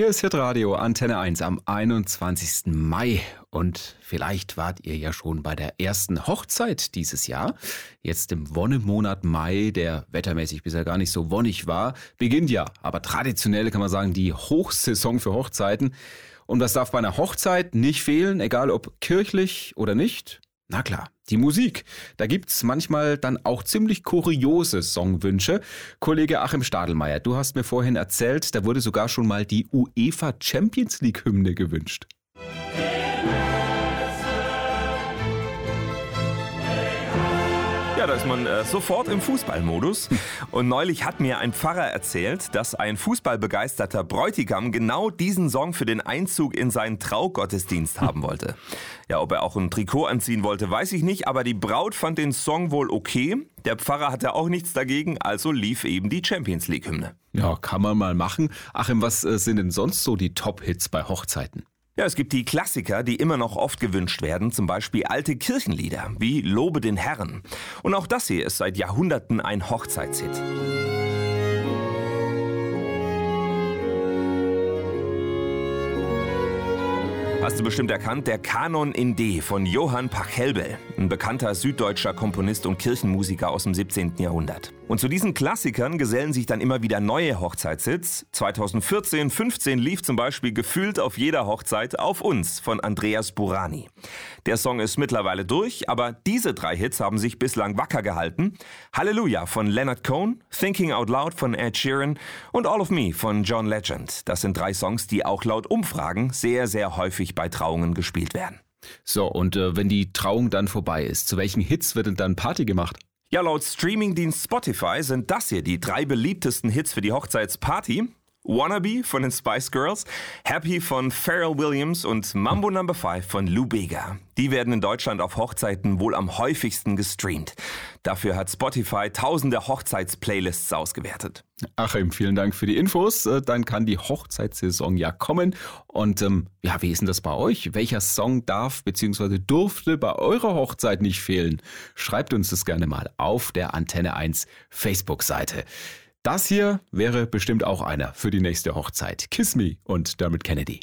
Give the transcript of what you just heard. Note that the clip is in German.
Hier ist Hitradio Antenne 1 am 21. Mai und vielleicht wart ihr ja schon bei der ersten Hochzeit dieses Jahr. Jetzt im Wonnemonat Mai, der wettermäßig bisher gar nicht so wonnig war, beginnt ja, aber traditionell kann man sagen, die Hochsaison für Hochzeiten. Und was darf bei einer Hochzeit nicht fehlen, egal ob kirchlich oder nicht? Na klar, die Musik. Da gibt's manchmal dann auch ziemlich kuriose Songwünsche. Kollege Achim Stadelmeier, du hast mir vorhin erzählt, da wurde sogar schon mal die UEFA Champions League Hymne gewünscht. Ja, da ist man äh, sofort im Fußballmodus. Und neulich hat mir ein Pfarrer erzählt, dass ein fußballbegeisterter Bräutigam genau diesen Song für den Einzug in seinen Traugottesdienst haben wollte. Ja, ob er auch ein Trikot anziehen wollte, weiß ich nicht, aber die Braut fand den Song wohl okay. Der Pfarrer hatte auch nichts dagegen, also lief eben die Champions League Hymne. Ja, kann man mal machen. Achim, was äh, sind denn sonst so die Top-Hits bei Hochzeiten? Ja, es gibt die Klassiker, die immer noch oft gewünscht werden, zum Beispiel alte Kirchenlieder wie Lobe den Herrn. Und auch das hier ist seit Jahrhunderten ein Hochzeitshit. Hast du bestimmt erkannt, der Kanon in D von Johann Pachelbel, ein bekannter süddeutscher Komponist und Kirchenmusiker aus dem 17. Jahrhundert. Und zu diesen Klassikern gesellen sich dann immer wieder neue Hochzeitshits. 2014, 15 lief zum Beispiel gefühlt auf jeder Hochzeit auf uns von Andreas Burani. Der Song ist mittlerweile durch, aber diese drei Hits haben sich bislang wacker gehalten. Halleluja von Leonard Cohen, Thinking Out Loud von Ed Sheeran und All of Me von John Legend. Das sind drei Songs, die auch laut Umfragen sehr, sehr häufig bei Trauungen gespielt werden. So, und äh, wenn die Trauung dann vorbei ist, zu welchen Hits wird denn dann Party gemacht? Ja, laut Streamingdienst Spotify sind das hier die drei beliebtesten Hits für die Hochzeitsparty. Wannabe von den Spice Girls, Happy von Pharrell Williams und Mambo Number no. 5 von Lou Bega. Die werden in Deutschland auf Hochzeiten wohl am häufigsten gestreamt. Dafür hat Spotify tausende Hochzeitsplaylists ausgewertet. Achim, vielen Dank für die Infos. Äh, dann kann die Hochzeitssaison ja kommen. Und ähm, ja, wie ist denn das bei euch? Welcher Song darf bzw. durfte bei eurer Hochzeit nicht fehlen? Schreibt uns das gerne mal auf der Antenne 1 Facebook-Seite. Das hier wäre bestimmt auch einer für die nächste Hochzeit. Kiss Me und Dermot Kennedy.